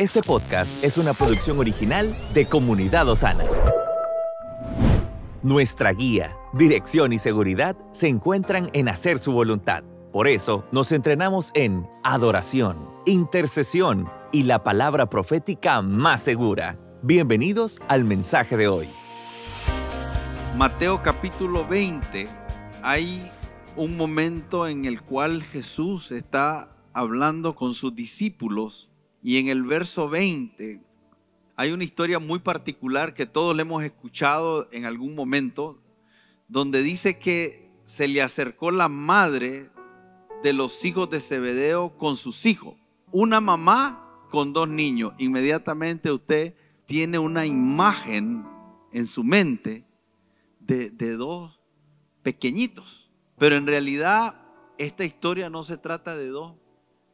Este podcast es una producción original de Comunidad Osana. Nuestra guía, dirección y seguridad se encuentran en hacer su voluntad. Por eso nos entrenamos en adoración, intercesión y la palabra profética más segura. Bienvenidos al mensaje de hoy. Mateo capítulo 20, hay un momento en el cual Jesús está hablando con sus discípulos y en el verso 20 hay una historia muy particular que todos le hemos escuchado en algún momento, donde dice que se le acercó la madre de los hijos de Zebedeo con sus hijos. Una mamá con dos niños. Inmediatamente usted tiene una imagen en su mente de, de dos pequeñitos. Pero en realidad esta historia no se trata de dos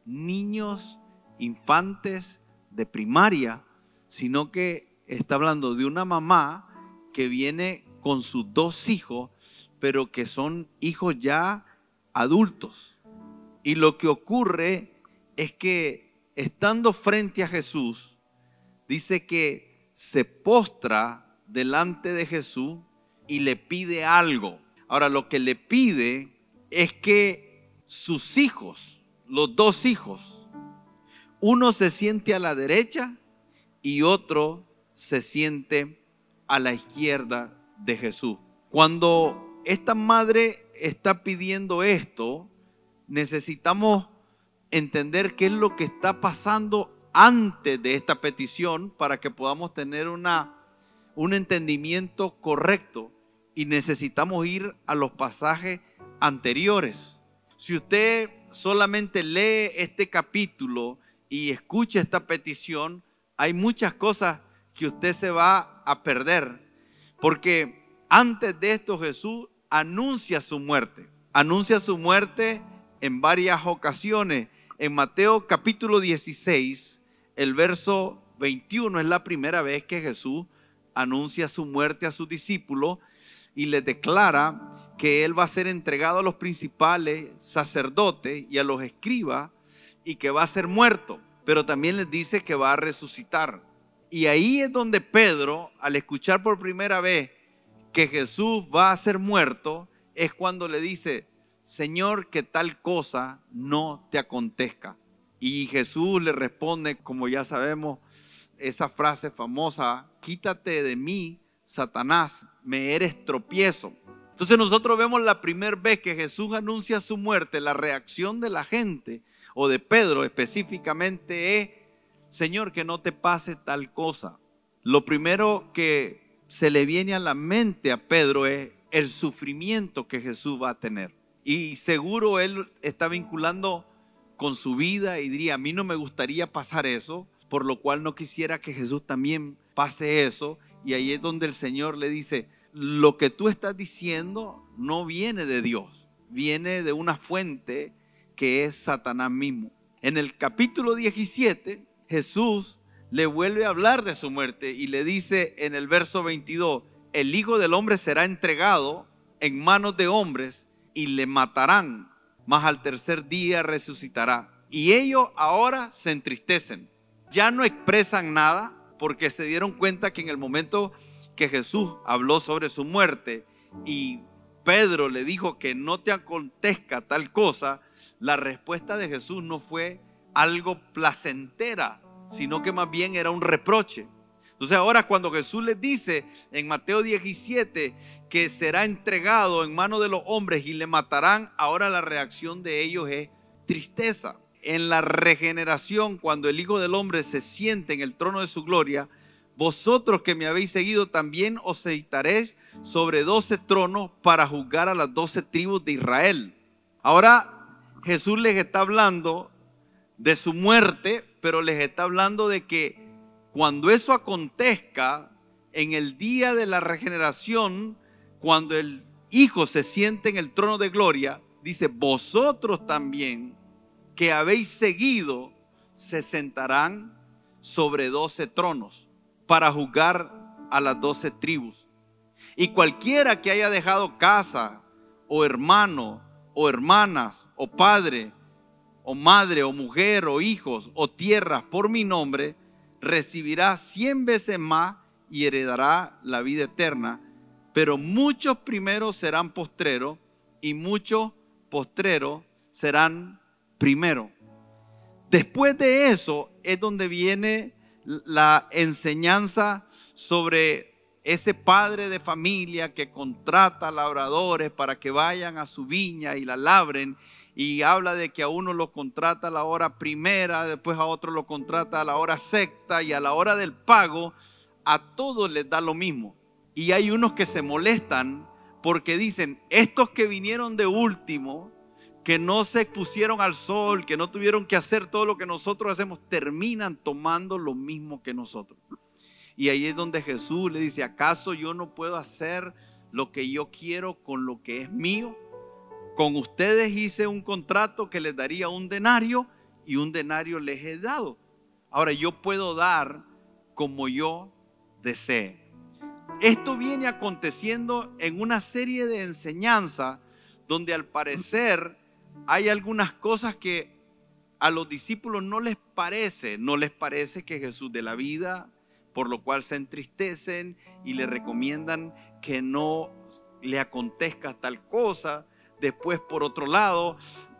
niños infantes de primaria, sino que está hablando de una mamá que viene con sus dos hijos, pero que son hijos ya adultos. Y lo que ocurre es que estando frente a Jesús, dice que se postra delante de Jesús y le pide algo. Ahora lo que le pide es que sus hijos, los dos hijos, uno se siente a la derecha y otro se siente a la izquierda de Jesús. Cuando esta madre está pidiendo esto, necesitamos entender qué es lo que está pasando antes de esta petición para que podamos tener una, un entendimiento correcto y necesitamos ir a los pasajes anteriores. Si usted solamente lee este capítulo y escuche esta petición, hay muchas cosas que usted se va a perder. Porque antes de esto Jesús anuncia su muerte. Anuncia su muerte en varias ocasiones. En Mateo capítulo 16, el verso 21 es la primera vez que Jesús anuncia su muerte a sus discípulos y les declara que él va a ser entregado a los principales sacerdotes y a los escribas y que va a ser muerto, pero también les dice que va a resucitar. Y ahí es donde Pedro, al escuchar por primera vez que Jesús va a ser muerto, es cuando le dice, Señor, que tal cosa no te acontezca. Y Jesús le responde, como ya sabemos, esa frase famosa, quítate de mí, Satanás, me eres tropiezo. Entonces nosotros vemos la primera vez que Jesús anuncia su muerte, la reacción de la gente o de Pedro específicamente es, Señor, que no te pase tal cosa. Lo primero que se le viene a la mente a Pedro es el sufrimiento que Jesús va a tener. Y seguro él está vinculando con su vida y diría, a mí no me gustaría pasar eso, por lo cual no quisiera que Jesús también pase eso. Y ahí es donde el Señor le dice, lo que tú estás diciendo no viene de Dios, viene de una fuente que es Satanás mismo. En el capítulo 17, Jesús le vuelve a hablar de su muerte y le dice en el verso 22, el Hijo del Hombre será entregado en manos de hombres y le matarán, mas al tercer día resucitará. Y ellos ahora se entristecen, ya no expresan nada porque se dieron cuenta que en el momento que Jesús habló sobre su muerte y Pedro le dijo que no te acontezca tal cosa, la respuesta de Jesús no fue algo placentera, sino que más bien era un reproche. Entonces ahora cuando Jesús les dice en Mateo 17 que será entregado en manos de los hombres y le matarán, ahora la reacción de ellos es tristeza. En la regeneración, cuando el Hijo del Hombre se siente en el trono de su gloria, vosotros que me habéis seguido también os sentaréis sobre doce tronos para juzgar a las doce tribus de Israel. Ahora Jesús les está hablando de su muerte, pero les está hablando de que cuando eso acontezca, en el día de la regeneración, cuando el Hijo se siente en el trono de gloria, dice, vosotros también que habéis seguido, se sentarán sobre doce tronos para juzgar a las doce tribus. Y cualquiera que haya dejado casa o hermano o hermanas, o padre, o madre, o mujer, o hijos, o tierras por mi nombre, recibirá cien veces más y heredará la vida eterna. Pero muchos primeros serán postreros y muchos postreros serán primero. Después de eso es donde viene la enseñanza sobre ese padre de familia que contrata labradores para que vayan a su viña y la labren y habla de que a uno lo contrata a la hora primera, después a otro lo contrata a la hora sexta y a la hora del pago, a todos les da lo mismo. Y hay unos que se molestan porque dicen, estos que vinieron de último, que no se expusieron al sol, que no tuvieron que hacer todo lo que nosotros hacemos, terminan tomando lo mismo que nosotros. Y ahí es donde Jesús le dice, ¿acaso yo no puedo hacer lo que yo quiero con lo que es mío? Con ustedes hice un contrato que les daría un denario y un denario les he dado. Ahora yo puedo dar como yo desee. Esto viene aconteciendo en una serie de enseñanzas donde al parecer hay algunas cosas que a los discípulos no les parece, no les parece que Jesús de la vida, por lo cual se entristecen y le recomiendan que no le acontezca tal cosa. Después, por otro lado,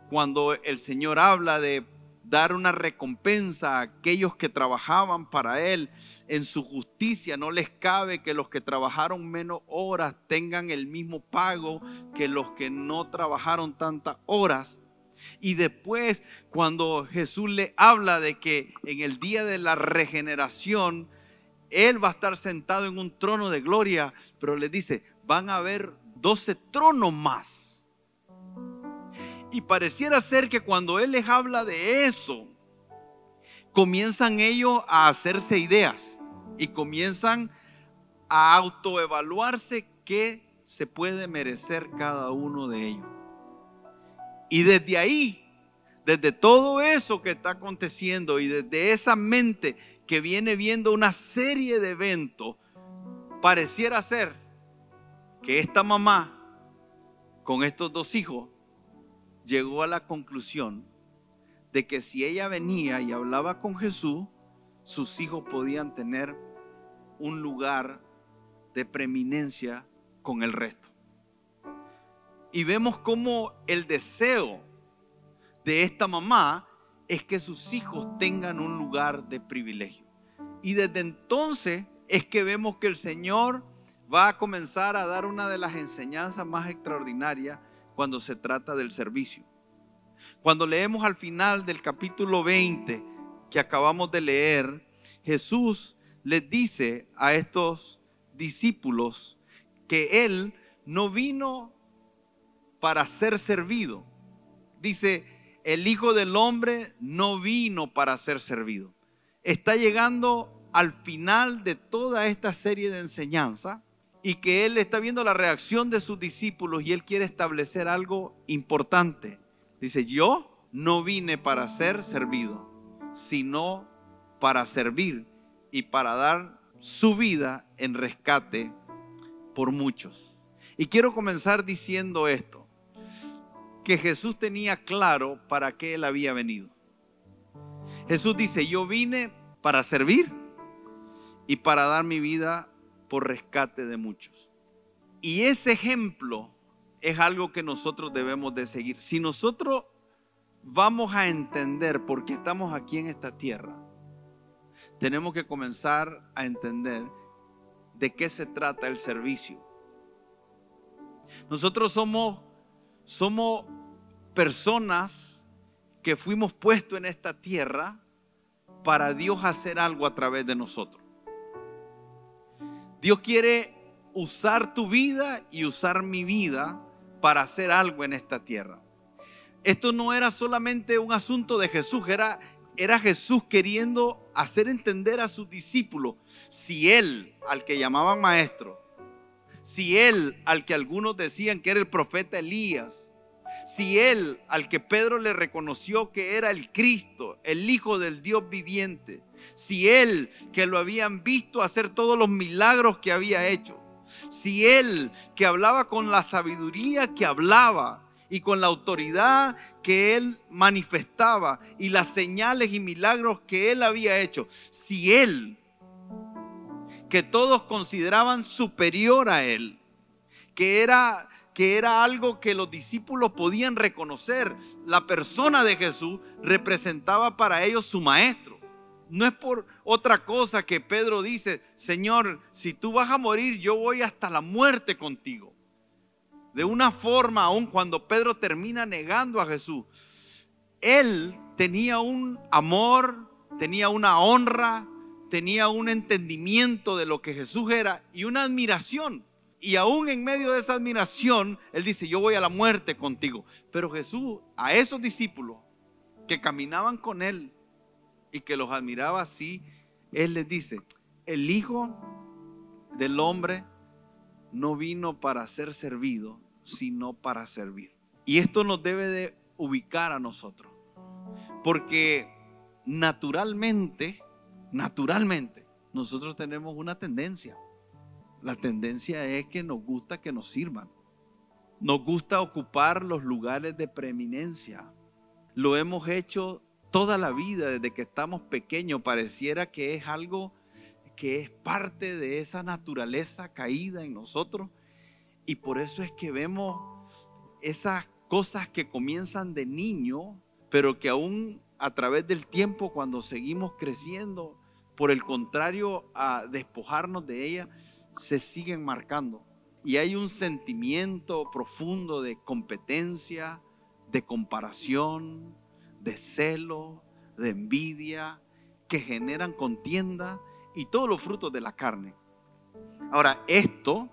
cuando el Señor habla de dar una recompensa a aquellos que trabajaban para Él en su justicia. No les cabe que los que trabajaron menos horas tengan el mismo pago que los que no trabajaron tantas horas. Y después, cuando Jesús le habla de que en el día de la regeneración, Él va a estar sentado en un trono de gloria, pero le dice, van a haber 12 tronos más y pareciera ser que cuando Él les habla de eso, comienzan ellos a hacerse ideas y comienzan a autoevaluarse qué se puede merecer cada uno de ellos. Y desde ahí, desde todo eso que está aconteciendo y desde esa mente que viene viendo una serie de eventos, pareciera ser que esta mamá con estos dos hijos llegó a la conclusión de que si ella venía y hablaba con Jesús, sus hijos podían tener un lugar de preeminencia con el resto. Y vemos cómo el deseo de esta mamá es que sus hijos tengan un lugar de privilegio. Y desde entonces es que vemos que el Señor va a comenzar a dar una de las enseñanzas más extraordinarias cuando se trata del servicio. Cuando leemos al final del capítulo 20 que acabamos de leer, Jesús les dice a estos discípulos que Él no vino para ser servido. Dice, el Hijo del Hombre no vino para ser servido. Está llegando al final de toda esta serie de enseñanza y que él está viendo la reacción de sus discípulos y él quiere establecer algo importante. Dice, yo no vine para ser servido, sino para servir y para dar su vida en rescate por muchos. Y quiero comenzar diciendo esto, que Jesús tenía claro para qué él había venido. Jesús dice, yo vine para servir y para dar mi vida por rescate de muchos. Y ese ejemplo es algo que nosotros debemos de seguir. Si nosotros vamos a entender por qué estamos aquí en esta tierra, tenemos que comenzar a entender de qué se trata el servicio. Nosotros somos somos personas que fuimos puestos en esta tierra para Dios hacer algo a través de nosotros. Dios quiere usar tu vida y usar mi vida para hacer algo en esta tierra. Esto no era solamente un asunto de Jesús, era, era Jesús queriendo hacer entender a sus discípulos, si Él, al que llamaban maestro, si Él, al que algunos decían que era el profeta Elías, si Él, al que Pedro le reconoció que era el Cristo, el Hijo del Dios viviente, si Él, que lo habían visto hacer todos los milagros que había hecho, si Él, que hablaba con la sabiduría que hablaba, y con la autoridad que él manifestaba y las señales y milagros que él había hecho, si él, que todos consideraban superior a él, que era que era algo que los discípulos podían reconocer. La persona de Jesús representaba para ellos su maestro. No es por otra cosa que Pedro dice, Señor, si tú vas a morir, yo voy hasta la muerte contigo. De una forma, aun cuando Pedro termina negando a Jesús, él tenía un amor, tenía una honra, tenía un entendimiento de lo que Jesús era y una admiración y aún en medio de esa admiración, Él dice, yo voy a la muerte contigo. Pero Jesús, a esos discípulos que caminaban con Él y que los admiraba así, Él les dice, el Hijo del Hombre no vino para ser servido, sino para servir. Y esto nos debe de ubicar a nosotros. Porque naturalmente, naturalmente, nosotros tenemos una tendencia la tendencia es que nos gusta que nos sirvan. Nos gusta ocupar los lugares de preeminencia. Lo hemos hecho toda la vida, desde que estamos pequeños. Pareciera que es algo que es parte de esa naturaleza caída en nosotros. Y por eso es que vemos esas cosas que comienzan de niño, pero que aún a través del tiempo, cuando seguimos creciendo, por el contrario a despojarnos de ellas, se siguen marcando. Y hay un sentimiento profundo de competencia, de comparación, de celo, de envidia, que generan contienda y todos los frutos de la carne. Ahora, esto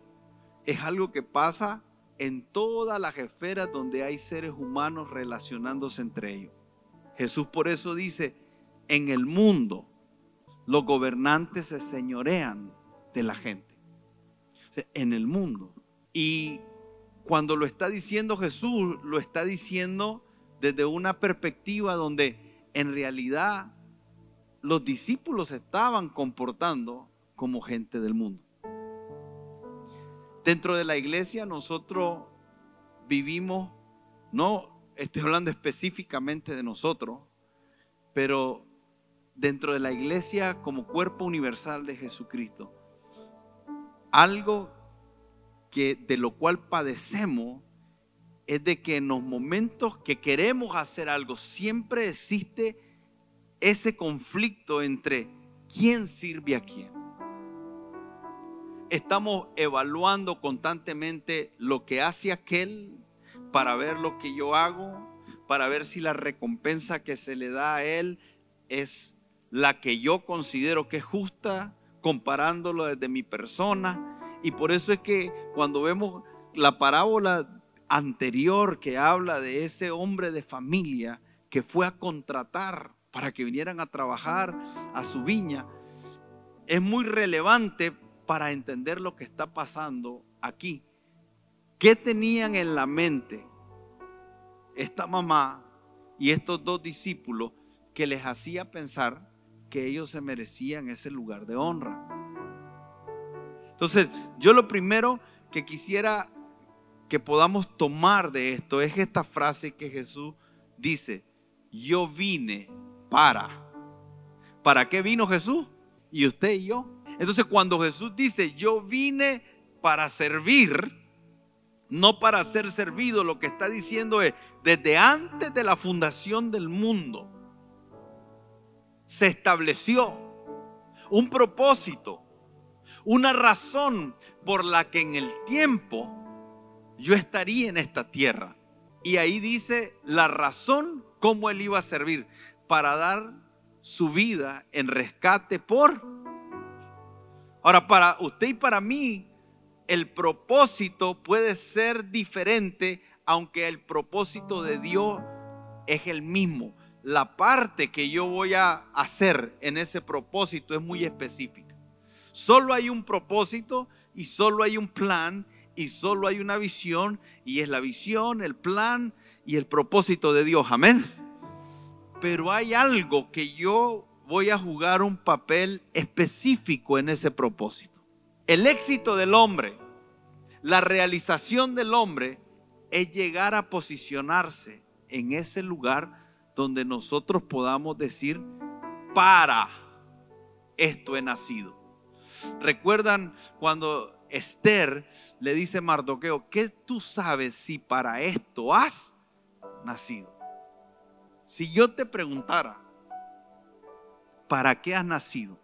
es algo que pasa en todas las esferas donde hay seres humanos relacionándose entre ellos. Jesús por eso dice, en el mundo los gobernantes se señorean de la gente en el mundo. Y cuando lo está diciendo Jesús, lo está diciendo desde una perspectiva donde en realidad los discípulos estaban comportando como gente del mundo. Dentro de la iglesia nosotros vivimos, no estoy hablando específicamente de nosotros, pero dentro de la iglesia como cuerpo universal de Jesucristo, algo que de lo cual padecemos es de que en los momentos que queremos hacer algo siempre existe ese conflicto entre quién sirve a quién. Estamos evaluando constantemente lo que hace aquel para ver lo que yo hago, para ver si la recompensa que se le da a él es la que yo considero que es justa comparándolo desde mi persona. Y por eso es que cuando vemos la parábola anterior que habla de ese hombre de familia que fue a contratar para que vinieran a trabajar a su viña, es muy relevante para entender lo que está pasando aquí. ¿Qué tenían en la mente esta mamá y estos dos discípulos que les hacía pensar que ellos se merecían ese lugar de honra. Entonces, yo lo primero que quisiera que podamos tomar de esto es esta frase que Jesús dice, yo vine para. ¿Para qué vino Jesús? Y usted y yo. Entonces, cuando Jesús dice, yo vine para servir, no para ser servido, lo que está diciendo es, desde antes de la fundación del mundo, se estableció un propósito, una razón por la que en el tiempo yo estaría en esta tierra. Y ahí dice la razón cómo él iba a servir para dar su vida en rescate por... Ahora, para usted y para mí, el propósito puede ser diferente, aunque el propósito de Dios es el mismo la parte que yo voy a hacer en ese propósito es muy específica. Solo hay un propósito y solo hay un plan y solo hay una visión y es la visión, el plan y el propósito de Dios. Amén. Pero hay algo que yo voy a jugar un papel específico en ese propósito. El éxito del hombre, la realización del hombre es llegar a posicionarse en ese lugar donde nosotros podamos decir, para esto he nacido. ¿Recuerdan cuando Esther le dice a Mardoqueo, ¿qué tú sabes si para esto has nacido? Si yo te preguntara, ¿para qué has nacido?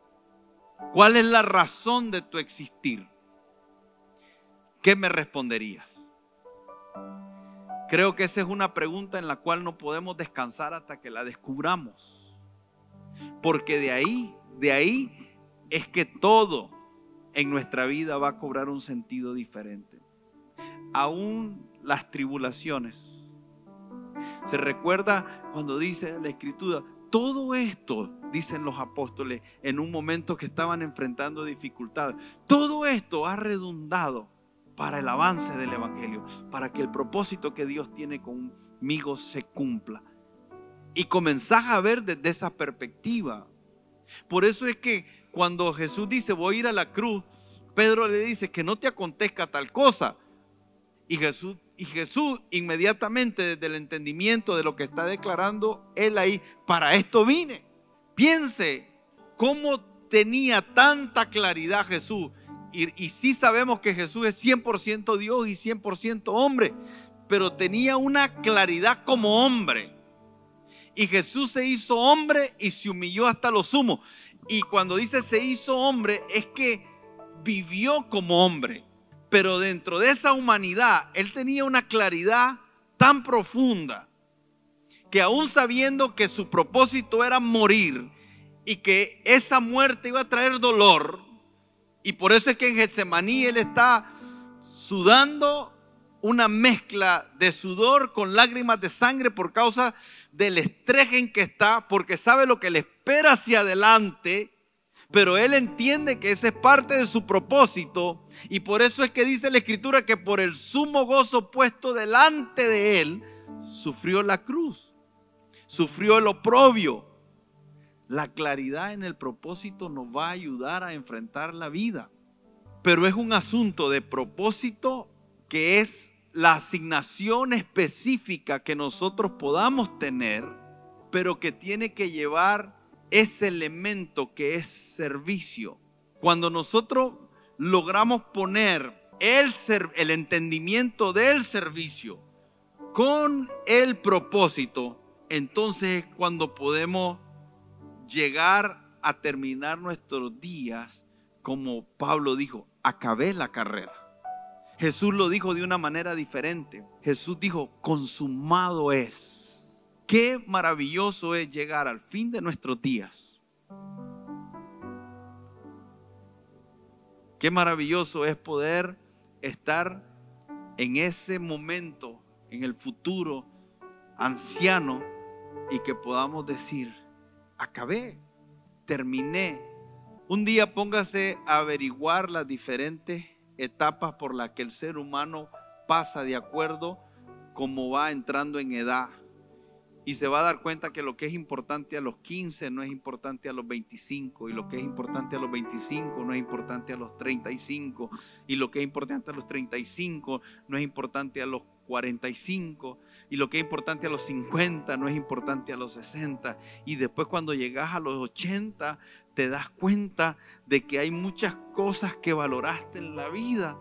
¿Cuál es la razón de tu existir? ¿Qué me responderías? Creo que esa es una pregunta en la cual no podemos descansar hasta que la descubramos. Porque de ahí, de ahí es que todo en nuestra vida va a cobrar un sentido diferente. Aún las tribulaciones. Se recuerda cuando dice la escritura, todo esto, dicen los apóstoles, en un momento que estaban enfrentando dificultades, todo esto ha redundado para el avance del Evangelio, para que el propósito que Dios tiene conmigo se cumpla. Y comenzás a ver desde esa perspectiva. Por eso es que cuando Jesús dice, voy a ir a la cruz, Pedro le dice que no te acontezca tal cosa. Y Jesús, y Jesús inmediatamente desde el entendimiento de lo que está declarando él ahí, para esto vine. Piense cómo tenía tanta claridad Jesús y, sí sabemos que Jesús es 100% Dios y 100% hombre, pero tenía una claridad como hombre. Y Jesús se hizo hombre y se humilló hasta lo sumo. Y cuando dice se hizo hombre es que vivió como hombre. Pero dentro de esa humanidad, Él tenía una claridad tan profunda que aún sabiendo que su propósito era morir y que esa muerte iba a traer dolor, y por eso es que en Getsemaní él está sudando una mezcla de sudor con lágrimas de sangre por causa del estrés en que está, porque sabe lo que le espera hacia adelante, pero él entiende que ese es parte de su propósito. Y por eso es que dice la escritura que por el sumo gozo puesto delante de él, sufrió la cruz, sufrió el oprobio, la claridad en el propósito nos va a ayudar a enfrentar la vida. Pero es un asunto de propósito que es la asignación específica que nosotros podamos tener, pero que tiene que llevar ese elemento que es servicio. Cuando nosotros logramos poner el, el entendimiento del servicio con el propósito, entonces es cuando podemos llegar a terminar nuestros días como Pablo dijo, acabé la carrera. Jesús lo dijo de una manera diferente. Jesús dijo, consumado es. Qué maravilloso es llegar al fin de nuestros días. Qué maravilloso es poder estar en ese momento, en el futuro anciano, y que podamos decir, acabé, terminé. Un día póngase a averiguar las diferentes etapas por las que el ser humano pasa de acuerdo como va entrando en edad. Y se va a dar cuenta que lo que es importante a los 15 no es importante a los 25. Y lo que es importante a los 25 no es importante a los 35. Y lo que es importante a los 35 no es importante a los 45 y lo que es importante a los 50 no es importante a los 60 y después cuando llegas a los 80 te das cuenta de que hay muchas cosas que valoraste en la vida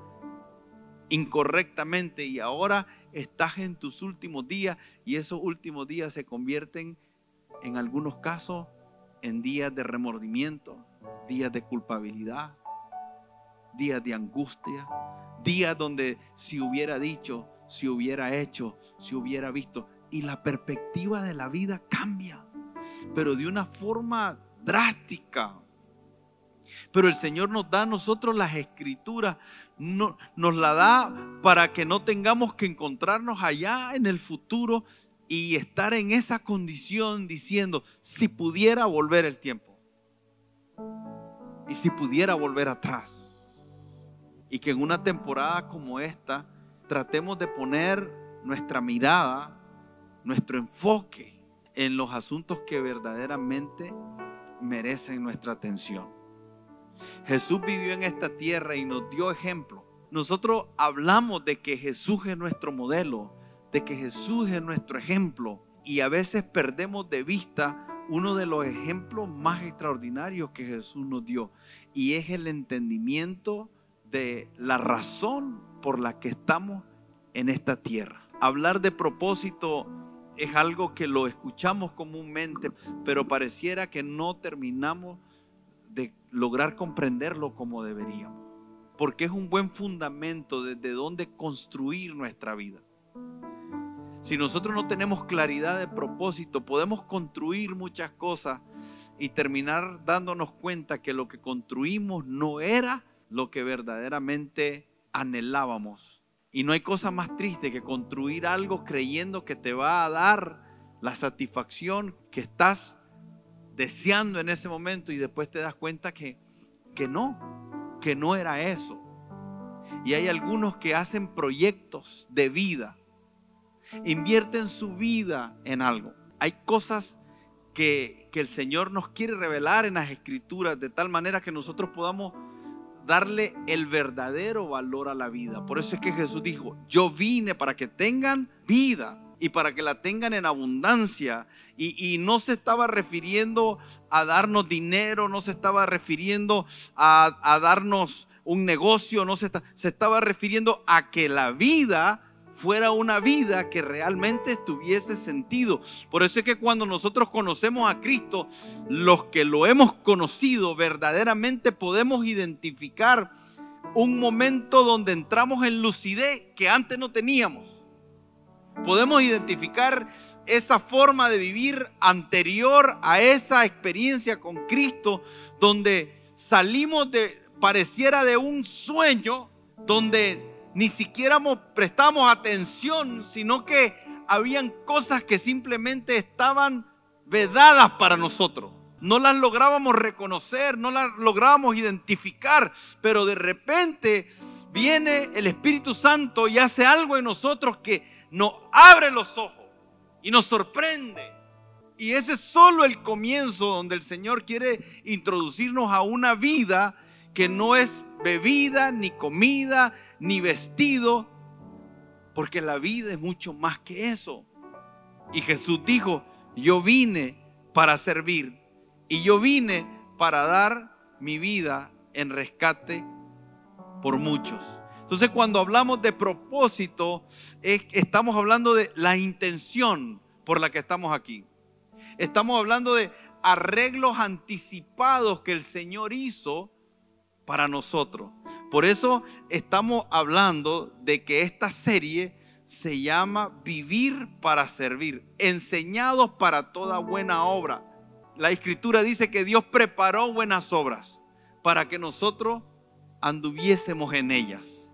incorrectamente y ahora estás en tus últimos días y esos últimos días se convierten en algunos casos en días de remordimiento, días de culpabilidad, días de angustia, días donde si hubiera dicho, si hubiera hecho, si hubiera visto. Y la perspectiva de la vida cambia, pero de una forma drástica. Pero el Señor nos da a nosotros las escrituras, no, nos la da para que no tengamos que encontrarnos allá en el futuro y estar en esa condición diciendo, si pudiera volver el tiempo, y si pudiera volver atrás. Y que en una temporada como esta, tratemos de poner nuestra mirada, nuestro enfoque en los asuntos que verdaderamente merecen nuestra atención. Jesús vivió en esta tierra y nos dio ejemplo nosotros hablamos de que Jesús es nuestro modelo, de que Jesús es nuestro ejemplo, y a veces perdemos de vista uno de los ejemplos más extraordinarios que Jesús nos dio, y es el entendimiento de la razón por la que estamos en esta tierra. Hablar de propósito es algo que lo escuchamos comúnmente, pero pareciera que no terminamos de lograr comprenderlo como deberíamos. Porque es un buen fundamento desde donde construir nuestra vida. Si nosotros no tenemos claridad de propósito, podemos construir muchas cosas y terminar dándonos cuenta que lo que construimos no era lo que verdaderamente anhelábamos. Y no hay cosa más triste que construir algo creyendo que te va a dar la satisfacción que estás deseando en ese momento y después te das cuenta que, que no, que no era eso. Y hay algunos que hacen proyectos de vida, invierten su vida en algo. Hay cosas que, que el Señor nos quiere revelar en las escrituras de tal manera que nosotros podamos darle el verdadero valor a la vida. Por eso es que Jesús dijo, yo vine para que tengan vida y para que la tengan en abundancia. Y, no se estaba refiriendo a darnos dinero, no se estaba refiriendo a, darnos un negocio, no se, se estaba refiriendo a que la vida fuera una vida que realmente tuviese sentido. Por eso es que cuando nosotros conocemos a Cristo, los que lo hemos conocido verdaderamente podemos identificar un momento donde entramos en lucidez que antes no teníamos. Podemos identificar esa forma de vivir anterior a esa experiencia con Cristo, donde salimos de, pareciera de un sueño, donde ni siquiera prestamos atención, sino que habían cosas que simplemente estaban vedadas para nosotros. No las lográbamos reconocer, no las lográbamos identificar, pero de repente viene el Espíritu Santo y hace algo en nosotros que nos abre los ojos y nos sorprende. Y ese es solo el comienzo donde el Señor quiere introducirnos a una vida que no es bebida, ni comida, ni vestido, porque la vida es mucho más que eso. Y Jesús dijo, yo vine para servir y yo vine para dar mi vida en rescate por muchos. Entonces cuando hablamos de propósito, estamos hablando de la intención por la que estamos aquí. Estamos hablando de arreglos anticipados que el Señor hizo para nosotros. Por eso estamos hablando de que esta serie se llama Vivir para Servir, enseñados para toda buena obra. La escritura dice que Dios preparó buenas obras para que nosotros anduviésemos en ellas.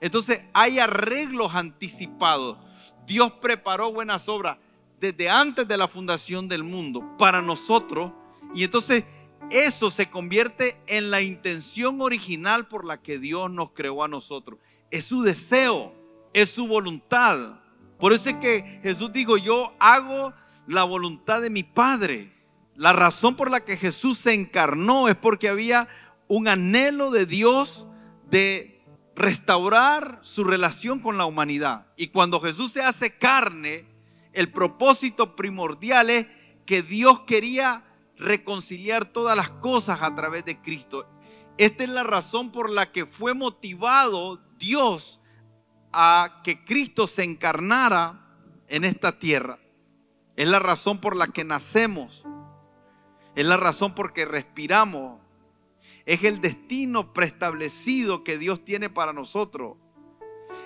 Entonces hay arreglos anticipados. Dios preparó buenas obras desde antes de la fundación del mundo para nosotros. Y entonces eso se convierte en la intención original por la que Dios nos creó a nosotros. Es su deseo, es su voluntad. Por eso es que Jesús dijo, yo hago la voluntad de mi Padre. La razón por la que Jesús se encarnó es porque había un anhelo de Dios de restaurar su relación con la humanidad. Y cuando Jesús se hace carne, el propósito primordial es que Dios quería reconciliar todas las cosas a través de Cristo. Esta es la razón por la que fue motivado Dios a que Cristo se encarnara en esta tierra. Es la razón por la que nacemos. Es la razón por que respiramos. Es el destino preestablecido que Dios tiene para nosotros.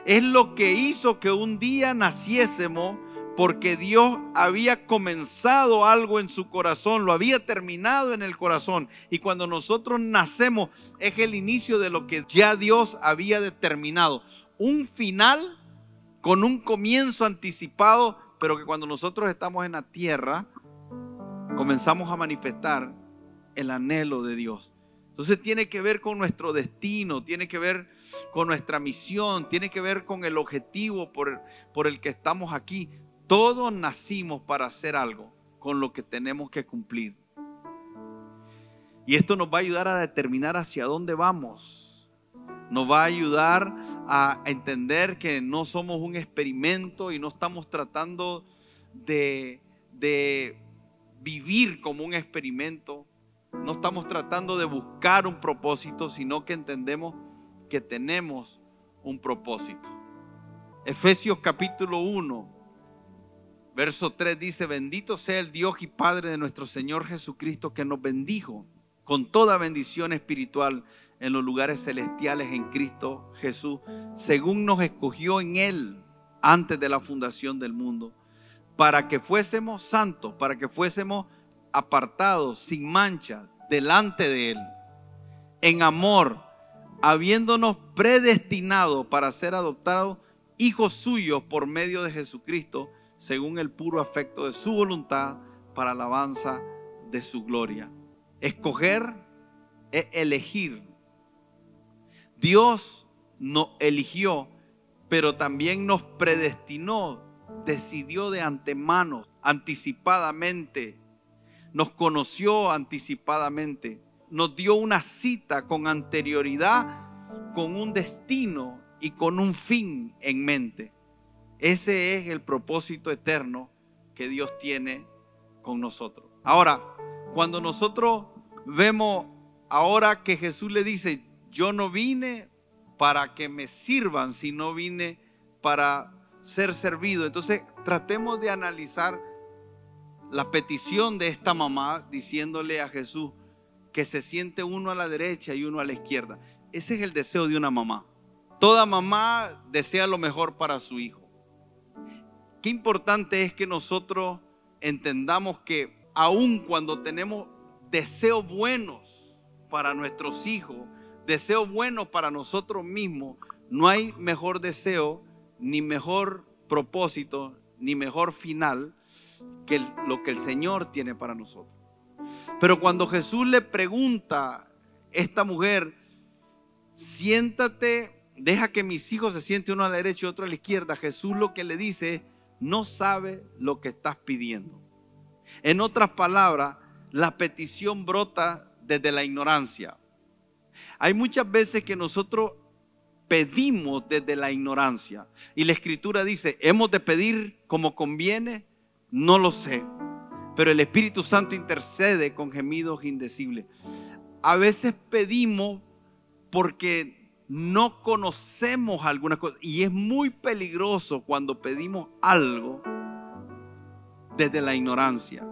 Es lo que hizo que un día naciésemos porque Dios había comenzado algo en su corazón, lo había terminado en el corazón. Y cuando nosotros nacemos es el inicio de lo que ya Dios había determinado. Un final con un comienzo anticipado, pero que cuando nosotros estamos en la tierra, comenzamos a manifestar el anhelo de Dios. Entonces tiene que ver con nuestro destino, tiene que ver con nuestra misión, tiene que ver con el objetivo por, por el que estamos aquí. Todos nacimos para hacer algo con lo que tenemos que cumplir. Y esto nos va a ayudar a determinar hacia dónde vamos. Nos va a ayudar a entender que no somos un experimento y no estamos tratando de, de vivir como un experimento. No estamos tratando de buscar un propósito, sino que entendemos que tenemos un propósito. Efesios capítulo 1, verso 3 dice, bendito sea el Dios y Padre de nuestro Señor Jesucristo que nos bendijo con toda bendición espiritual en los lugares celestiales en Cristo Jesús, según nos escogió en Él antes de la fundación del mundo, para que fuésemos santos, para que fuésemos apartados, sin mancha, delante de Él, en amor, habiéndonos predestinado para ser adoptados hijos suyos por medio de Jesucristo, según el puro afecto de su voluntad, para alabanza de su gloria. Escoger es elegir. Dios nos eligió, pero también nos predestinó, decidió de antemano, anticipadamente, nos conoció anticipadamente, nos dio una cita con anterioridad, con un destino y con un fin en mente. Ese es el propósito eterno que Dios tiene con nosotros. Ahora, cuando nosotros vemos ahora que Jesús le dice, yo no vine para que me sirvan, sino vine para ser servido. Entonces tratemos de analizar la petición de esta mamá diciéndole a Jesús que se siente uno a la derecha y uno a la izquierda. Ese es el deseo de una mamá. Toda mamá desea lo mejor para su hijo. Qué importante es que nosotros entendamos que aun cuando tenemos deseos buenos para nuestros hijos, deseos buenos para nosotros mismos, no hay mejor deseo, ni mejor propósito, ni mejor final que lo que el Señor tiene para nosotros. Pero cuando Jesús le pregunta a esta mujer, siéntate deja que mis hijos se sienten uno a la derecha y otro a la izquierda. Jesús lo que le dice no sabe lo que estás pidiendo. En otras palabras, la petición brota desde la ignorancia. Hay muchas veces que nosotros pedimos desde la ignorancia. Y la escritura dice, ¿hemos de pedir como conviene? No lo sé. Pero el Espíritu Santo intercede con gemidos indecibles. A veces pedimos porque no conocemos algunas cosas. Y es muy peligroso cuando pedimos algo desde la ignorancia.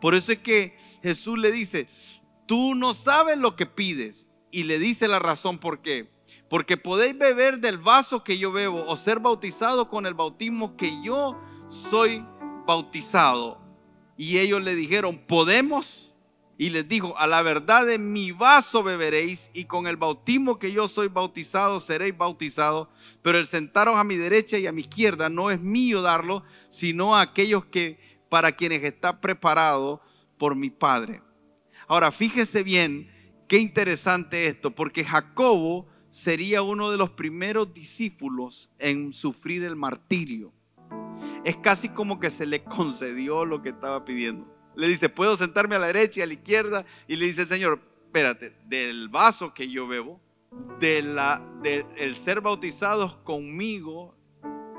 Por eso es que Jesús le dice, tú no sabes lo que pides. Y le dice la razón por qué. Porque podéis beber del vaso que yo bebo o ser bautizado con el bautismo que yo soy bautizado. Y ellos le dijeron, ¿podemos? Y les dijo, a la verdad de mi vaso beberéis y con el bautismo que yo soy bautizado seréis bautizados, pero el sentaros a mi derecha y a mi izquierda no es mío darlo, sino a aquellos que para quienes está preparado por mi Padre. Ahora, fíjese bien qué interesante esto, porque Jacobo sería uno de los primeros discípulos en sufrir el martirio. Es casi como que se le concedió lo que estaba pidiendo le dice, puedo sentarme a la derecha y a la izquierda. Y le dice el Señor, espérate, del vaso que yo bebo, de del ser bautizados conmigo,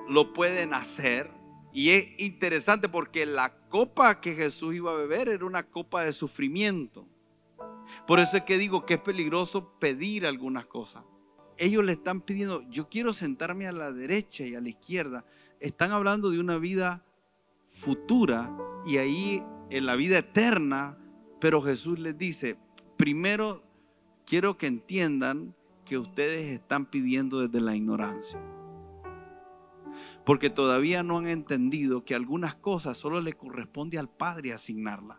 lo pueden hacer. Y es interesante porque la copa que Jesús iba a beber era una copa de sufrimiento. Por eso es que digo que es peligroso pedir algunas cosas. Ellos le están pidiendo, yo quiero sentarme a la derecha y a la izquierda. Están hablando de una vida futura y ahí en la vida eterna, pero Jesús les dice, primero quiero que entiendan que ustedes están pidiendo desde la ignorancia. Porque todavía no han entendido que algunas cosas solo le corresponde al Padre asignarlas.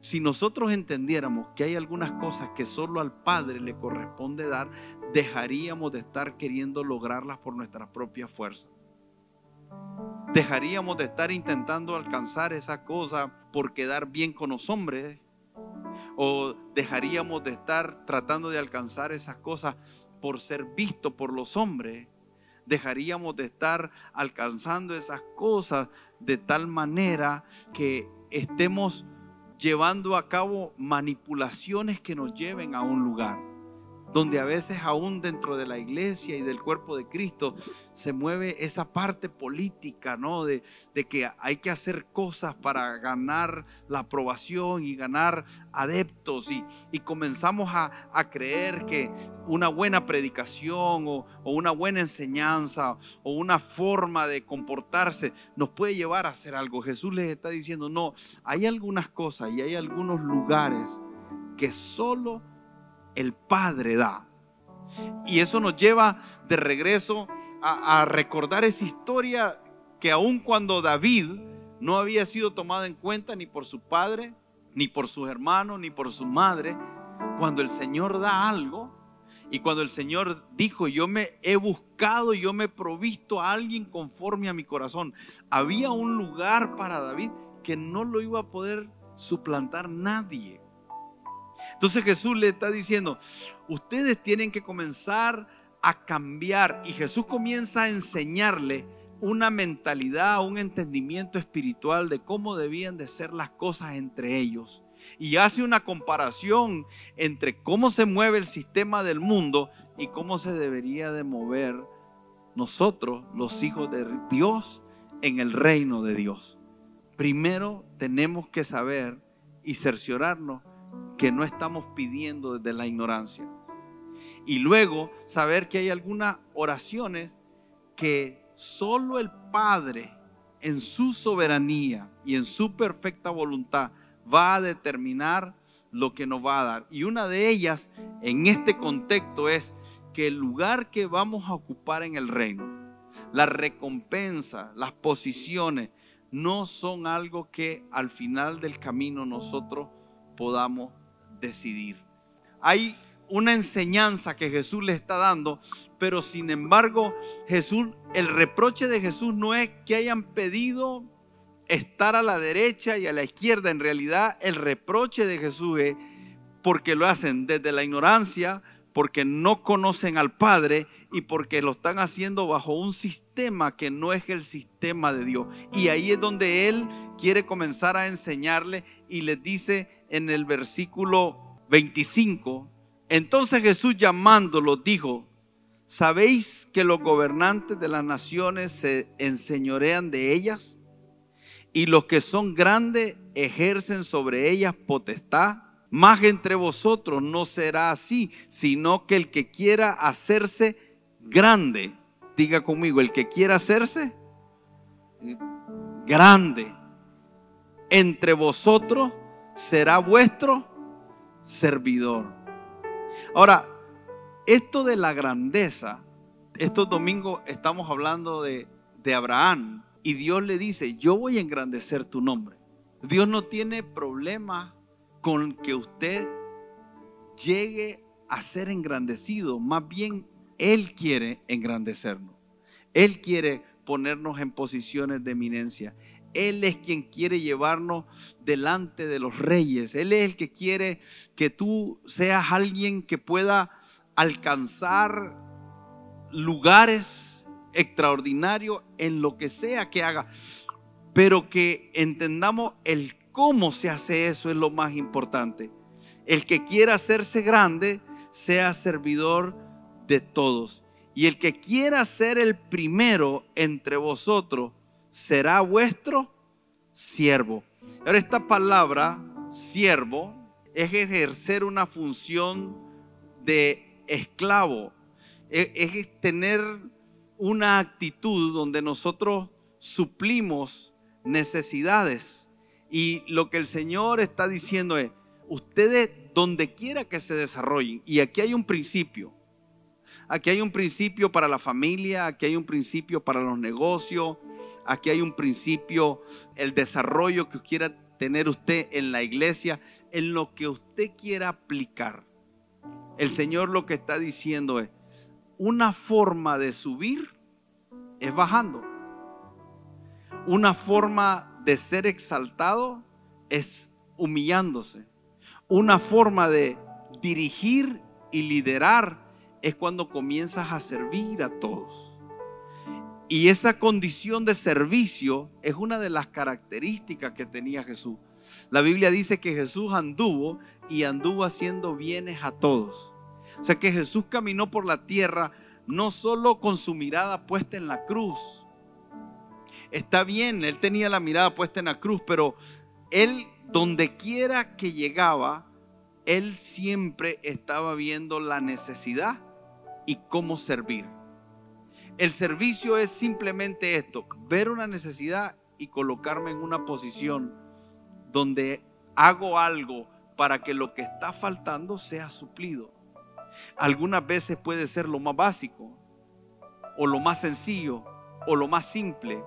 Si nosotros entendiéramos que hay algunas cosas que solo al Padre le corresponde dar, dejaríamos de estar queriendo lograrlas por nuestra propia fuerza dejaríamos de estar intentando alcanzar esa cosa por quedar bien con los hombres. O dejaríamos de estar tratando de alcanzar esas cosas por ser visto por los hombres. Dejaríamos de estar alcanzando esas cosas de tal manera que estemos llevando a cabo manipulaciones que nos lleven a un lugar. Donde a veces aún dentro de la iglesia y del cuerpo de Cristo se mueve esa parte política, ¿no? De, que hay que hacer cosas para ganar la aprobación y ganar adeptos y, comenzamos a, creer que una buena predicación o, o una buena enseñanza o una forma de comportarse nos puede llevar a hacer algo. Jesús les está diciendo, no, hay algunas cosas y hay algunos lugares que solo el Padre da. Y eso nos lleva de regreso a, recordar esa historia que aun cuando David no había sido tomado en cuenta ni por su padre, ni por sus hermanos, ni por su madre, cuando el Señor da algo y cuando el Señor dijo, yo me he buscado, yo me he provisto a alguien conforme a mi corazón, había un lugar para David que no lo iba a poder suplantar nadie. Entonces Jesús le está diciendo, ustedes tienen que comenzar a cambiar y Jesús comienza a enseñarle una mentalidad, un entendimiento espiritual de cómo debían de ser las cosas entre ellos. Y hace una comparación entre cómo se mueve el sistema del mundo y cómo se debería de mover nosotros, los hijos de Dios, en el reino de Dios. Primero tenemos que saber y cerciorarnos que no estamos pidiendo desde la ignorancia. Y luego saber que hay algunas oraciones que solo el Padre en su soberanía y en su perfecta voluntad va a determinar lo que nos va a dar. Y una de ellas en este contexto es que el lugar que vamos a ocupar en el reino, la recompensa, las posiciones, no son algo que al final del camino nosotros podamos decidir. Hay una enseñanza que Jesús le está dando, pero sin embargo, Jesús, el reproche de Jesús no es que hayan pedido estar a la derecha y a la izquierda. En realidad, el reproche de Jesús es porque lo hacen desde la ignorancia, porque no conocen al Padre y porque lo están haciendo bajo un sistema que no es el sistema de Dios. Y ahí es donde Él quiere comenzar a enseñarle y les dice en el versículo 25, entonces Jesús llamándolo dijo, ¿sabéis que los gobernantes de las naciones se enseñorean de ellas? Y los que son grandes ejercen sobre ellas potestad. Más entre vosotros no será así, sino que el que quiera hacerse grande, diga conmigo, el que quiera hacerse grande entre vosotros será vuestro servidor. Ahora, esto de la grandeza, estos domingos estamos hablando de, de Abraham y Dios le dice, yo voy a engrandecer tu nombre. Dios no tiene problema con que usted llegue a ser engrandecido, más bien Él quiere engrandecernos. Él quiere ponernos en posiciones de eminencia. Él es quien quiere llevarnos delante de los reyes. Él es el que quiere que tú seas alguien que pueda alcanzar lugares extraordinarios en lo que sea que haga. Pero que entendamos el cómo se hace eso es lo más importante. El que quiera hacerse grande, sea servidor de todos. Y el que quiera ser el primero entre vosotros, será vuestro siervo. Ahora esta palabra, siervo, es ejercer una función de esclavo. E, es, tener una actitud donde nosotros suplimos necesidades. Y lo que el Señor está diciendo es, ustedes donde quiera que se desarrollen, y aquí hay un principio, Aquí hay un principio para la familia, aquí hay un principio para los negocios, aquí hay un principio, el desarrollo que quiera tener usted en la iglesia, en lo que usted quiera aplicar. El Señor lo que está diciendo es, una forma de subir es bajando. Una forma de ser exaltado es humillándose. Una forma de dirigir y liderar es cuando comienzas a servir a todos. Y esa condición de servicio es una de las características que tenía Jesús. La Biblia dice que Jesús anduvo y anduvo haciendo bienes a todos. O sea que Jesús caminó por la tierra no solo con su mirada puesta en la cruz. Está bien, él tenía la mirada puesta en la cruz, pero él donde quiera que llegaba, él siempre estaba viendo la necesidad y cómo servir. El servicio es simplemente esto, ver una necesidad y colocarme en una posición donde hago algo para que lo que está faltando sea suplido. Algunas veces puede ser lo más básico, o lo más sencillo, o lo más simple,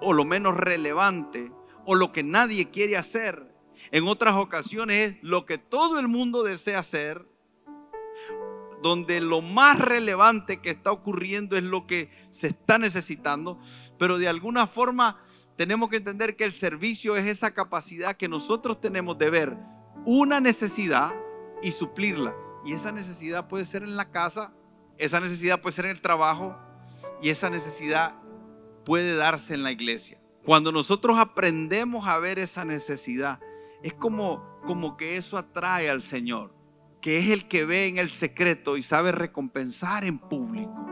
o lo menos relevante, o lo que nadie quiere hacer. En otras ocasiones es lo que todo el mundo desea hacer, donde lo más relevante que está ocurriendo es lo que se está necesitando, pero de alguna forma tenemos que entender que el servicio es esa capacidad que nosotros tenemos de ver una necesidad y suplirla. Y esa necesidad puede ser en la casa, esa necesidad puede ser en el trabajo y esa necesidad puede darse en la iglesia. Cuando nosotros aprendemos a ver esa necesidad, es como, como que eso atrae al Señor, que es el que ve en el secreto y sabe recompensar en público.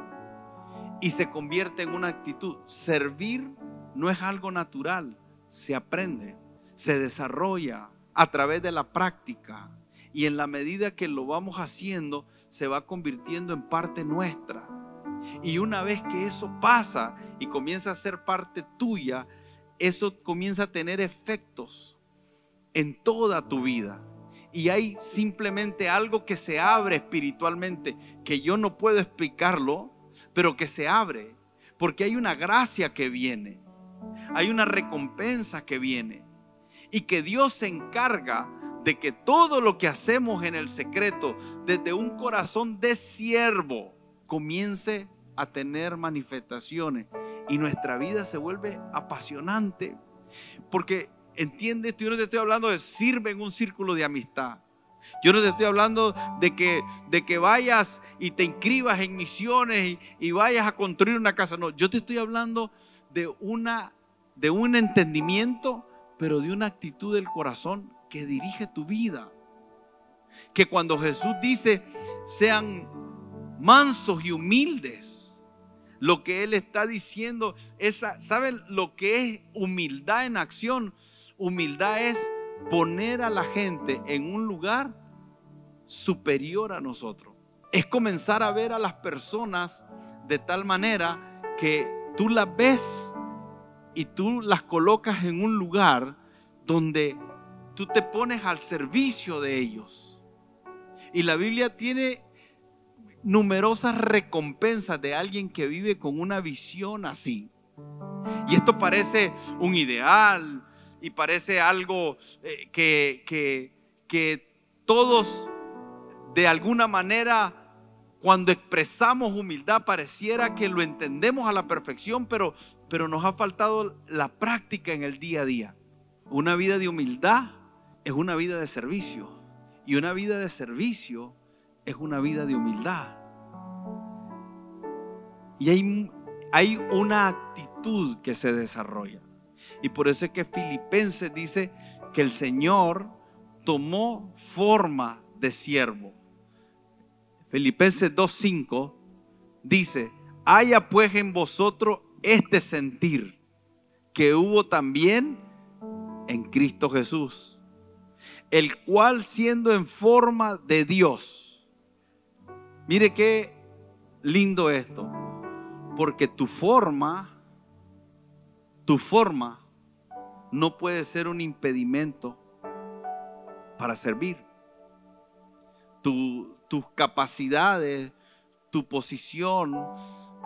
Y se convierte en una actitud. Servir no es algo natural, se aprende, se desarrolla a través de la práctica. Y en la medida que lo vamos haciendo, se va convirtiendo en parte nuestra. Y una vez que eso pasa y comienza a ser parte tuya, eso comienza a tener efectos en toda tu vida. Y hay simplemente algo que se abre espiritualmente, que yo no puedo explicarlo, pero que se abre, porque hay una gracia que viene, hay una recompensa que viene, y que Dios se encarga de que todo lo que hacemos en el secreto, desde un corazón de siervo, comience a tener manifestaciones y nuestra vida se vuelve apasionante. Porque entiende, yo no te estoy hablando de sirve en un círculo de amistad. Yo no te estoy hablando de que, de que vayas y te inscribas en misiones y, y, vayas a construir una casa. No, yo te estoy hablando de, una, de un entendimiento, pero de una actitud del corazón que dirige tu vida. Que cuando Jesús dice, sean mansos y humildes, lo que Él está diciendo, ¿saben lo que es humildad en acción? Humildad es poner a la gente en un lugar superior a nosotros. Es comenzar a ver a las personas de tal manera que tú las ves y tú las colocas en un lugar donde tú te pones al servicio de ellos. Y la Biblia tiene numerosas recompensas de alguien que vive con una visión así. Y esto parece un ideal y parece algo eh, que, que, que todos de alguna manera cuando expresamos humildad pareciera que lo entendemos a la perfección, pero, pero nos ha faltado la práctica en el día a día. Una vida de humildad es una vida de servicio. Y una vida de servicio es una vida de humildad. Y hay, hay una actitud que se desarrolla. Y por eso es que Filipenses dice que el Señor tomó forma de siervo. Filipenses 2.5 dice, haya pues en vosotros este sentir que hubo también en Cristo Jesús el cual siendo en forma de Dios, mire qué lindo esto, porque tu forma, tu forma no puede ser un impedimento para servir. tus capacidades, tu posición,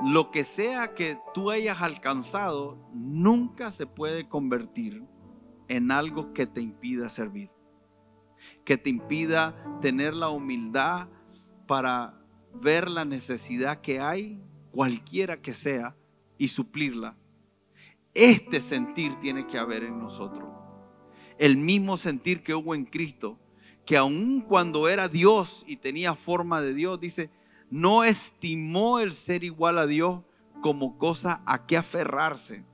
lo que sea que tú hayas alcanzado, nunca se puede convertir en algo que te impida servir que te impida tener la humildad para ver la necesidad que hay, cualquiera que sea, y suplirla. Este sentir tiene que haber en nosotros. El mismo sentir que hubo en Cristo, que aun cuando era Dios y tenía forma de Dios, dice, no estimó el ser igual a Dios como cosa a que aferrarse,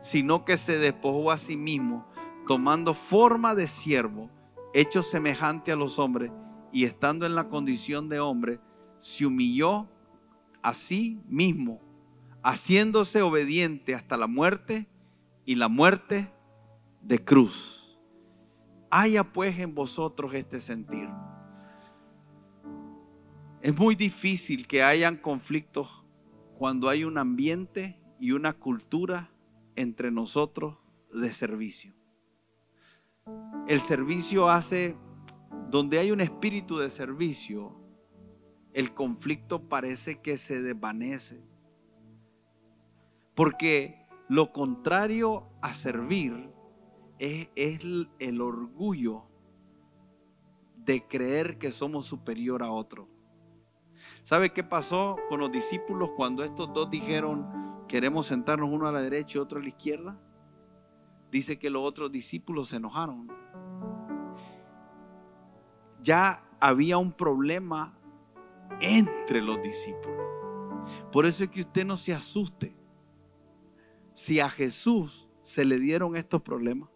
sino que se despojó a sí mismo, tomando forma de siervo hecho semejante a los hombres y estando en la condición de hombre, se humilló a sí mismo, haciéndose obediente hasta la muerte y la muerte de cruz. Haya pues en vosotros este sentir. Es muy difícil que hayan conflictos cuando hay un ambiente y una cultura entre nosotros de servicio. El servicio hace, donde hay un espíritu de servicio, el conflicto parece que se desvanece. Porque lo contrario a servir es, el orgullo de creer que somos superior a otro. ¿Sabe qué pasó con los discípulos cuando estos dos dijeron, queremos sentarnos uno a la derecha y otro a la izquierda? Dice que los otros discípulos se enojaron. Ya había un problema entre los discípulos. Por eso es que usted no se asuste. Si a Jesús se le dieron estos problemas,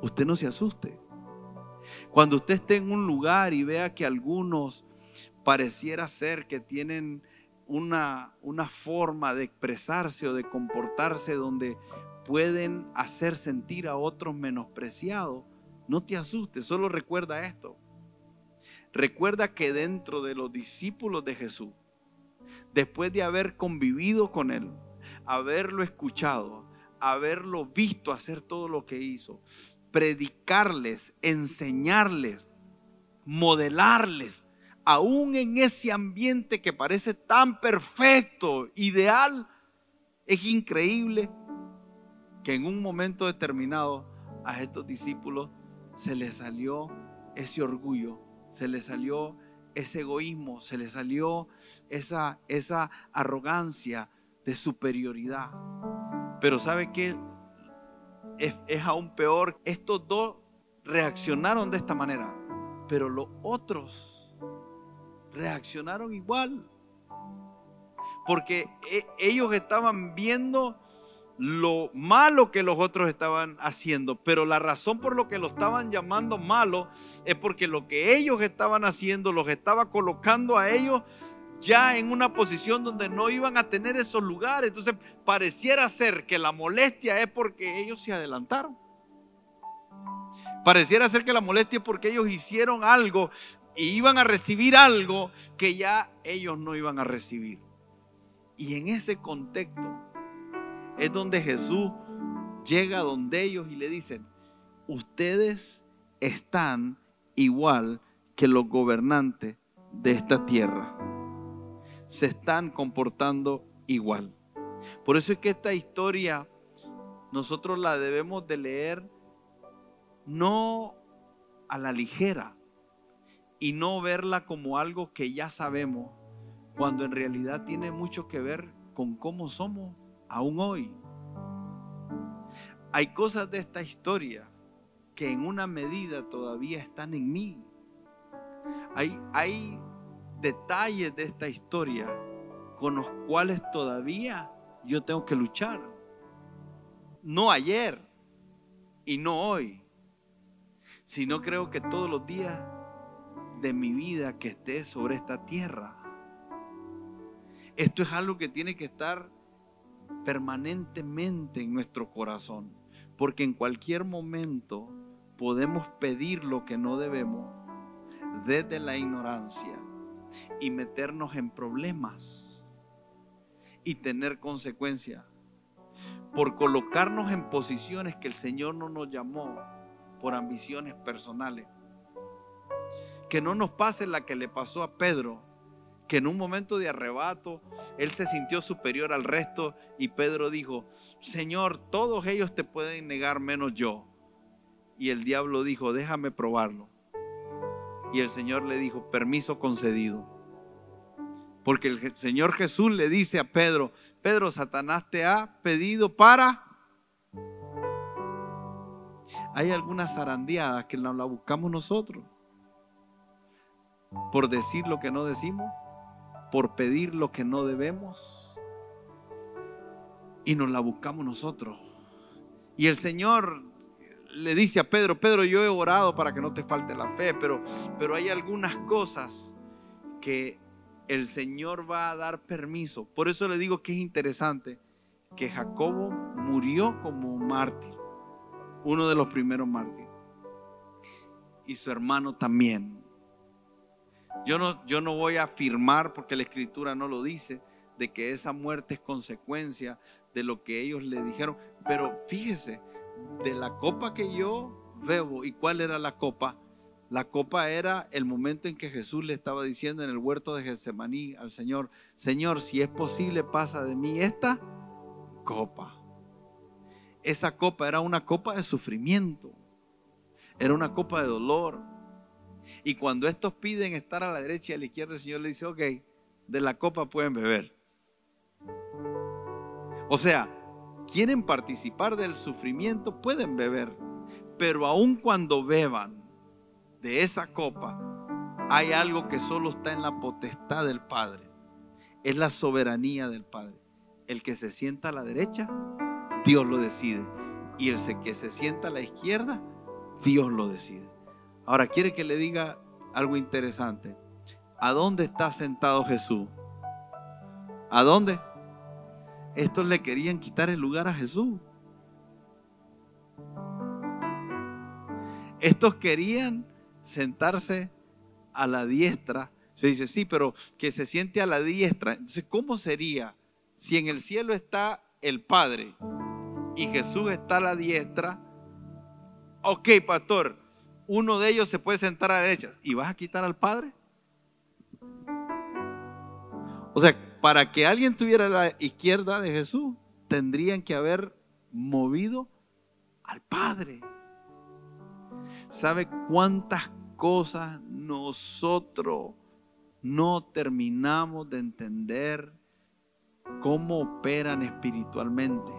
usted no se asuste. Cuando usted esté en un lugar y vea que algunos pareciera ser que tienen una, una forma de expresarse o de comportarse donde pueden hacer sentir a otros menospreciados, no te asustes, solo recuerda esto. Recuerda que dentro de los discípulos de Jesús, después de haber convivido con Él, haberlo escuchado, haberlo visto hacer todo lo que hizo, predicarles, enseñarles, modelarles, aún en ese ambiente que parece tan perfecto, ideal, es increíble que en un momento determinado a estos discípulos se les salió ese orgullo, se les salió ese egoísmo, se les salió esa, esa arrogancia de superioridad. Pero ¿sabe qué? Es, es aún peor. Estos dos reaccionaron de esta manera, pero los otros reaccionaron igual. Porque e, ellos estaban viendo lo malo que los otros estaban haciendo, pero la razón por lo que lo estaban llamando malo es porque lo que ellos estaban haciendo los estaba colocando a ellos ya en una posición donde no iban a tener esos lugares. Entonces pareciera ser que la molestia es porque ellos se adelantaron. Pareciera ser que la molestia es porque ellos hicieron algo y iban a recibir algo que ya ellos no iban a recibir. Y en ese contexto es donde Jesús llega donde ellos y le dicen, ustedes están igual que los gobernantes de esta tierra. Se están comportando igual. Por eso es que esta historia nosotros la debemos de leer no a la ligera, y no verla como algo que ya sabemos, cuando en realidad tiene mucho que ver con cómo somos aún hoy. Hay cosas de esta historia que en una medida todavía están en mí. Hay, detalles de esta historia con los cuales todavía yo tengo que luchar. No ayer y no hoy, sino creo que todos los días de mi vida que esté sobre esta tierra. Esto es algo que tiene que estar permanentemente en nuestro corazón, porque en cualquier momento podemos pedir lo que no debemos desde la ignorancia y meternos en problemas y tener consecuencias por colocarnos en posiciones que el Señor no nos llamó por ambiciones personales. Que no nos pase la que le pasó a Pedro, que en un momento de arrebato él se sintió superior al resto y Pedro dijo, Señor, todos ellos te pueden negar menos yo. Y el diablo dijo, déjame probarlo. Y el Señor le dijo, permiso concedido. Porque el Señor Jesús le dice a Pedro, Pedro, Satanás te ha pedido para... Hay algunas zarandeadas que la buscamos nosotros por decir lo que no decimos, por pedir lo que no debemos. Y nos la buscamos nosotros. Y el Señor le dice a Pedro, Pedro, yo he orado para que no te falte la fe, pero, pero hay algunas cosas que el Señor va a dar permiso. Por eso le digo que es interesante que Jacobo murió como mártir, uno de los primeros mártires, y su hermano también. Yo no, yo no voy a afirmar, porque la escritura no lo dice, de que esa muerte es consecuencia de lo que ellos le dijeron. Pero fíjese, de la copa que yo bebo, ¿y cuál era la copa? La copa era el momento en que Jesús le estaba diciendo en el huerto de Getsemaní al Señor, Señor, si es posible, pasa de mí esta copa. Esa copa era una copa de sufrimiento, era una copa de dolor. Y cuando estos piden estar a la derecha y a la izquierda, el Señor le dice, ok, de la copa pueden beber. O sea, quieren participar del sufrimiento, pueden beber. Pero aun cuando beban de esa copa, hay algo que solo está en la potestad del Padre. Es la soberanía del Padre. El que se sienta a la derecha, Dios lo decide. Y el que se sienta a la izquierda, Dios lo decide. Ahora, quiere que le diga algo interesante. ¿A dónde está sentado Jesús? ¿A dónde? Estos le querían quitar el lugar a Jesús. Estos querían sentarse a la diestra. Se dice, sí, pero que se siente a la diestra. Entonces, ¿cómo sería si en el cielo está el Padre y Jesús está a la diestra? Ok, pastor, uno de ellos se puede sentar a la derecha. ¿Y vas a quitar al Padre? O sea, para que alguien tuviera la izquierda de Jesús, tendrían que haber movido al Padre. ¿Sabe cuántas cosas nosotros no terminamos de entender cómo operan espiritualmente?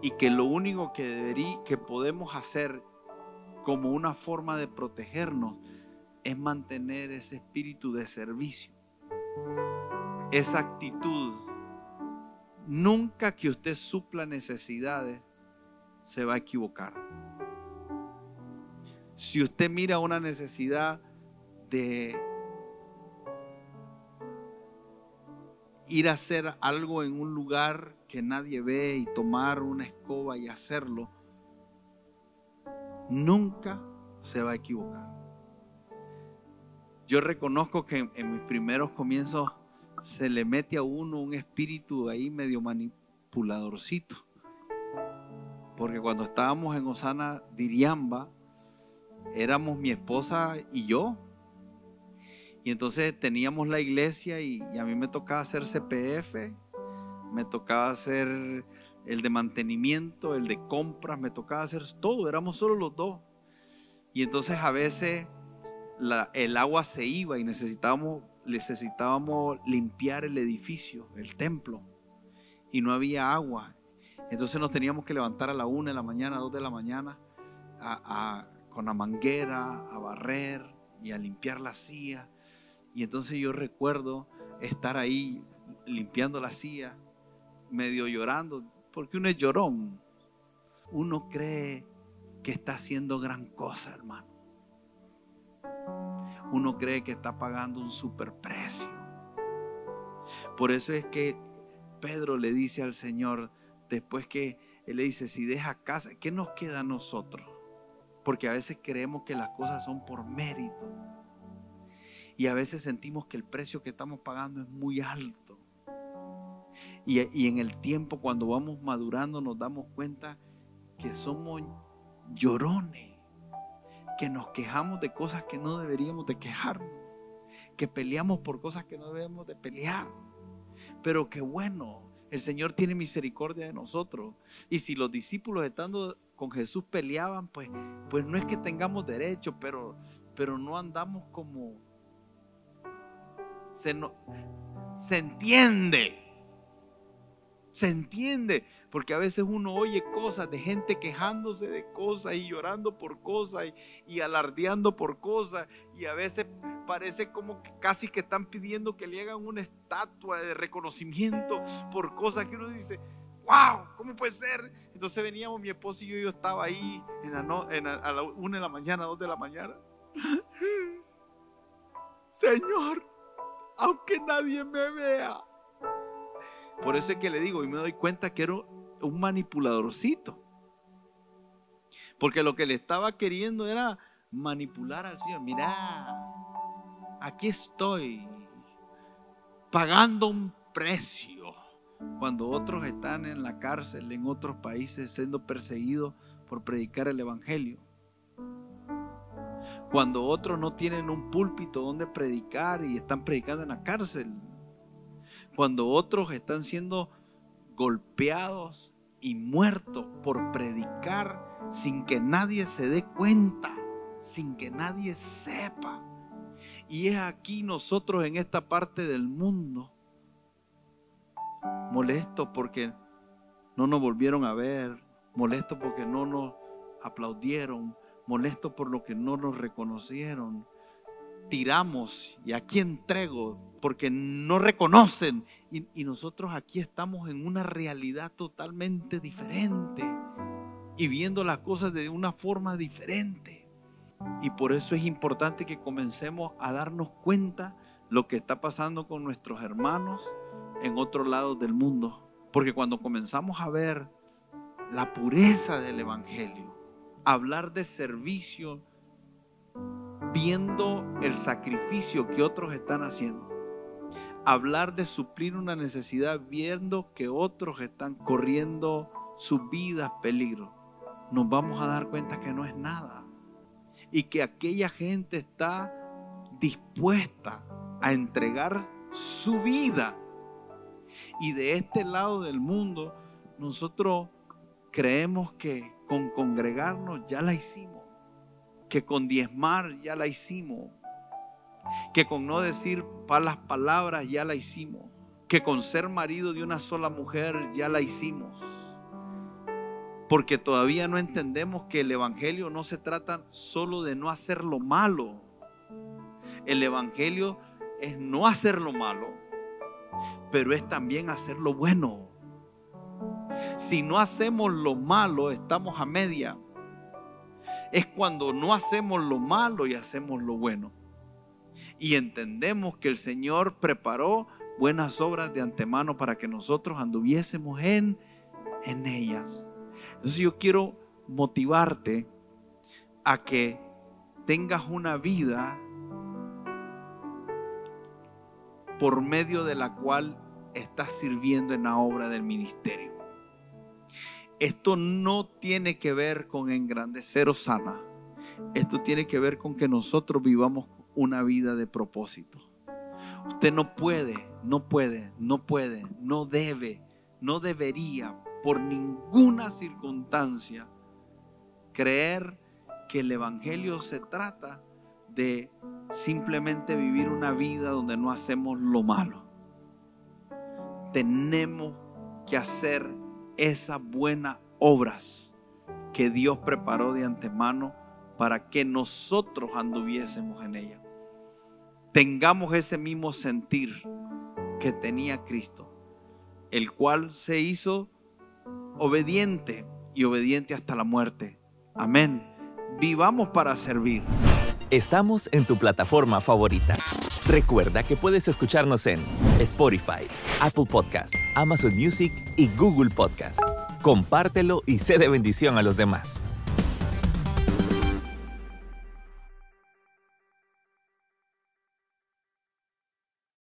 Y que lo único que, deberí, que podemos hacer como una forma de protegernos es mantener ese espíritu de servicio esa actitud, nunca que usted supla necesidades, se va a equivocar. Si usted mira una necesidad de ir a hacer algo en un lugar que nadie ve y tomar una escoba y hacerlo, nunca se va a equivocar. Yo reconozco que en mis primeros comienzos se le mete a uno un espíritu ahí medio manipuladorcito. Porque cuando estábamos en Osana Diriamba, éramos mi esposa y yo. Y entonces teníamos la iglesia y, y, a mí me tocaba hacer CPF, me tocaba hacer el de mantenimiento, el de compras, me tocaba hacer todo, éramos solo los dos. Y entonces a veces el agua se iba y necesitábamos necesitábamos limpiar el edificio, el templo, y no había agua. Entonces nos teníamos que levantar a la una de la mañana, a dos de la mañana, con la manguera, a barrer y a limpiar la silla. Y entonces yo recuerdo estar ahí limpiando la silla, medio llorando, porque uno es llorón. Uno cree que está haciendo gran cosa, hermano uno cree que está pagando un superprecio. Por eso es que Pedro le dice al Señor, después que Él le dice, si deja casa, ¿qué nos queda a nosotros? Porque a veces creemos que las cosas son por mérito. Y a veces sentimos que el precio que estamos pagando es muy alto. Y, en el tiempo, cuando vamos madurando, nos damos cuenta que somos llorones que nos quejamos de cosas que no deberíamos de quejarnos, que peleamos por cosas que no debemos de pelear. Pero qué bueno, el Señor tiene misericordia de nosotros. Y si los discípulos estando con Jesús peleaban, pues, pues no es que tengamos derecho, pero, pero no andamos como... Se, no, se entiende. Se entiende. Porque a veces uno oye cosas de gente quejándose de cosas y llorando por cosas y, alardeando por cosas. Y a veces parece como que casi que están pidiendo que le hagan una estatua de reconocimiento por cosas que uno dice, wow, ¿cómo puede ser? Entonces veníamos mi esposo y yo, yo estaba ahí a la una de la mañana, dos de la mañana. Señor, aunque nadie me vea. Por eso es que le digo y me doy cuenta que era un manipuladorcito. Porque lo que le estaba queriendo era manipular al Señor. Mira, aquí estoy pagando un precio cuando otros están en la cárcel en otros países siendo perseguidos por predicar el Evangelio. Cuando otros no tienen un púlpito donde predicar y están predicando en la cárcel. Cuando otros están siendo golpeados y muertos por predicar sin que nadie se dé cuenta, sin que nadie sepa. Y es aquí nosotros en esta parte del mundo molestos porque no nos volvieron a ver, molestos porque no nos aplaudieron, molestos por lo que no nos reconocieron. Tiramos y aquí entrego porque no reconocen. Y, y, nosotros aquí estamos en una realidad totalmente diferente y viendo las cosas de una forma diferente. Y por eso es importante que comencemos a darnos cuenta lo que está pasando con nuestros hermanos en otros lados del mundo. Porque cuando comenzamos a ver la pureza del Evangelio, hablar de servicio, viendo el sacrificio que otros están haciendo, hablar de suplir una necesidad, viendo que otros están corriendo sus vidas peligro, nos vamos a dar cuenta que no es nada. Y que aquella gente está dispuesta a entregar su vida. Y de este lado del mundo, nosotros creemos que con congregarnos ya la hicimos, que con diezmar ya la hicimos, que con no decir las palabras ya la hicimos, que con ser marido de una sola mujer ya la hicimos. Porque todavía no entendemos que el Evangelio no se trata solo de no hacer lo malo. El Evangelio es no hacer lo malo, pero es también hacer lo bueno. Si no hacemos lo malo, estamos a media. Es cuando no hacemos lo malo y hacemos lo bueno. Y entendemos que el Señor preparó buenas obras de antemano para que nosotros anduviésemos en, en ellas. Entonces yo quiero motivarte a que tengas una vida por medio de la cual estás sirviendo en la obra del ministerio. Esto no tiene que ver con engrandecer sana. Esto tiene que ver con que nosotros vivamos una vida de propósito. Usted no puede, no puede, no puede, no debe, no debería por ninguna circunstancia creer que el Evangelio se trata de simplemente vivir una vida donde no hacemos lo malo. Tenemos que hacer esas buenas obras que Dios preparó de antemano para que nosotros anduviésemos en ella. Tengamos ese mismo sentir que tenía Cristo, el cual se hizo obediente y obediente hasta la muerte. Amén. Vivamos para servir. Estamos en tu plataforma favorita. Recuerda que puedes escucharnos en Spotify, Apple Podcast, Amazon Music y Google Podcast. Compártelo y sé de bendición a los demás.